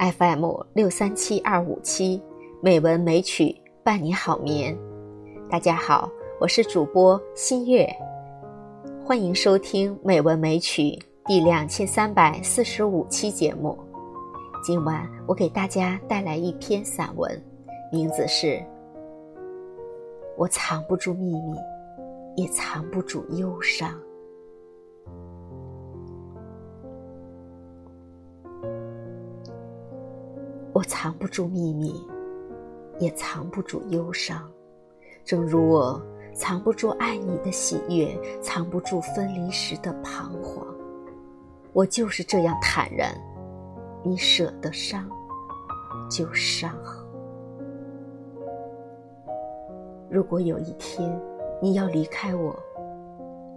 FM 六三七二五七，美文美曲伴你好眠。大家好，我是主播新月，欢迎收听《美文美曲》第两千三百四十五期节目。今晚我给大家带来一篇散文，名字是《我藏不住秘密，也藏不住忧伤》。藏不住秘密，也藏不住忧伤，正如我藏不住爱你的喜悦，藏不住分离时的彷徨。我就是这样坦然，你舍得伤，就伤。如果有一天你要离开我，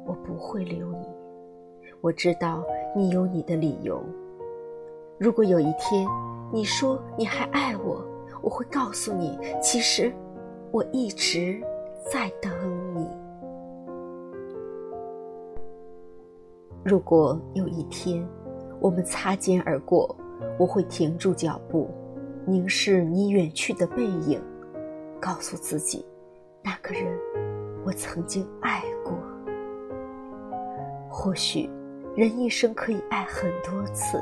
我不会留你。我知道你有你的理由。如果有一天，你说你还爱我，我会告诉你，其实我一直在等你。如果有一天我们擦肩而过，我会停住脚步，凝视你远去的背影，告诉自己，那个人我曾经爱过。或许人一生可以爱很多次。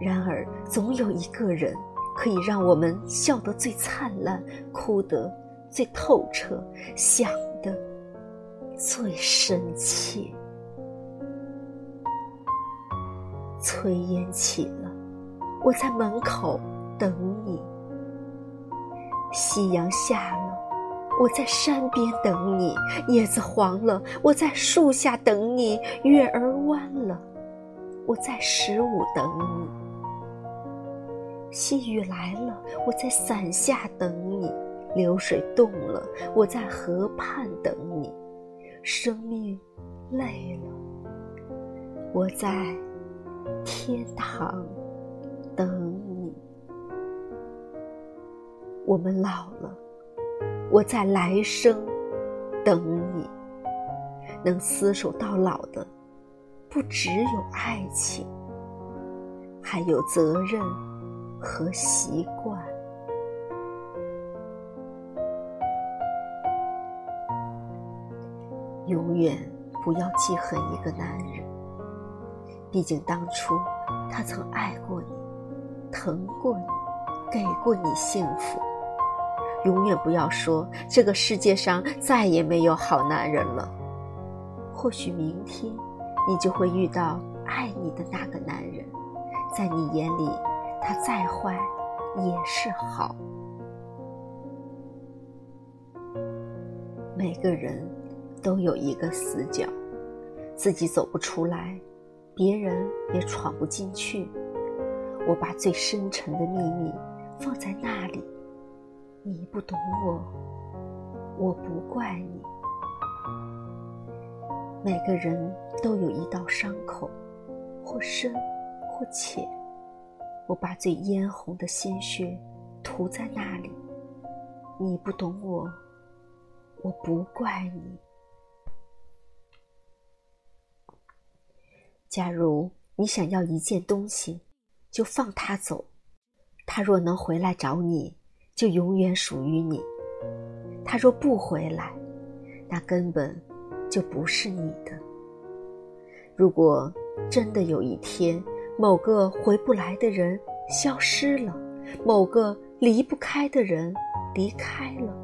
然而，总有一个人可以让我们笑得最灿烂，哭得最透彻，想得最深切。炊烟起了，我在门口等你；夕阳下了，我在山边等你；叶子黄了，我在树下等你；月儿弯了，我在十五等你。细雨来了，我在伞下等你；流水动了，我在河畔等你；生命累了，我在天堂等你。我们老了，我在来生等你。能厮守到老的，不只有爱情，还有责任。和习惯，永远不要记恨一个男人。毕竟当初他曾爱过你，疼过你，给过你幸福。永远不要说这个世界上再也没有好男人了。或许明天你就会遇到爱你的那个男人，在你眼里。他再坏，也是好。每个人都有一个死角，自己走不出来，别人也闯不进去。我把最深沉的秘密放在那里，你不懂我，我不怪你。每个人都有一道伤口，或深，或浅。我把最嫣红的鲜血涂在那里，你不懂我，我不怪你。假如你想要一件东西，就放它走，它若能回来找你，就永远属于你；它若不回来，那根本就不是你的。如果真的有一天，某个回不来的人消失了，某个离不开的人离开了，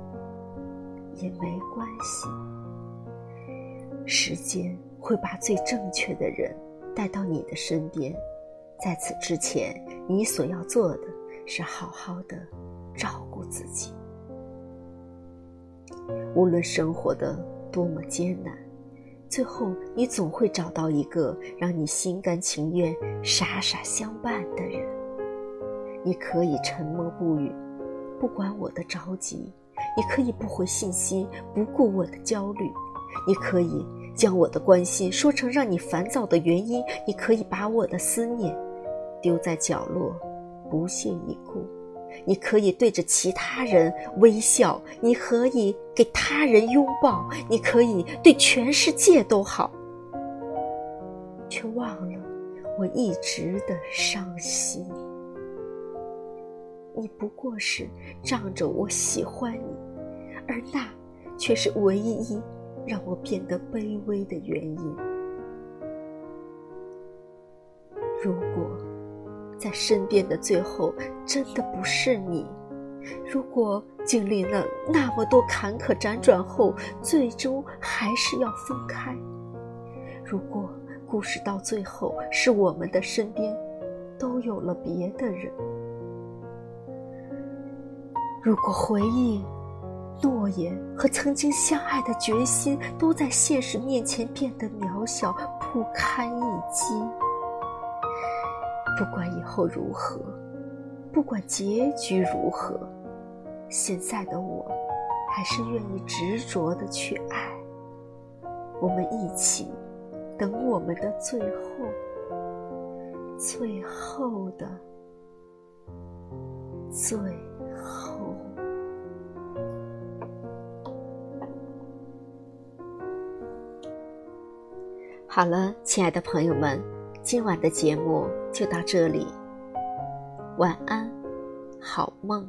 也没关系。时间会把最正确的人带到你的身边，在此之前，你所要做的是好好的照顾自己。无论生活的多么艰难。最后，你总会找到一个让你心甘情愿、傻傻相伴的人。你可以沉默不语，不管我的着急；你可以不回信息，不顾我的焦虑；你可以将我的关心说成让你烦躁的原因；你可以把我的思念丢在角落，不屑一顾。你可以对着其他人微笑，你可以给他人拥抱，你可以对全世界都好，却忘了我一直的伤心。你不过是仗着我喜欢你，而那却是唯一让我变得卑微的原因。如果在身边的最后真的不是你，如果经历了那么多坎坷辗转后，最终还是要分开，如果故事到最后是我们的身边都有了别的人。如果回忆、诺言和曾经相爱的决心都在现实面前变得渺小、不堪一击，不管以后如何，不管结局如何，现在的我还是愿意执着的去爱。我们一起等我们的最后，最后的最后。好了，亲爱的朋友们，今晚的节目就到这里。晚安，好梦。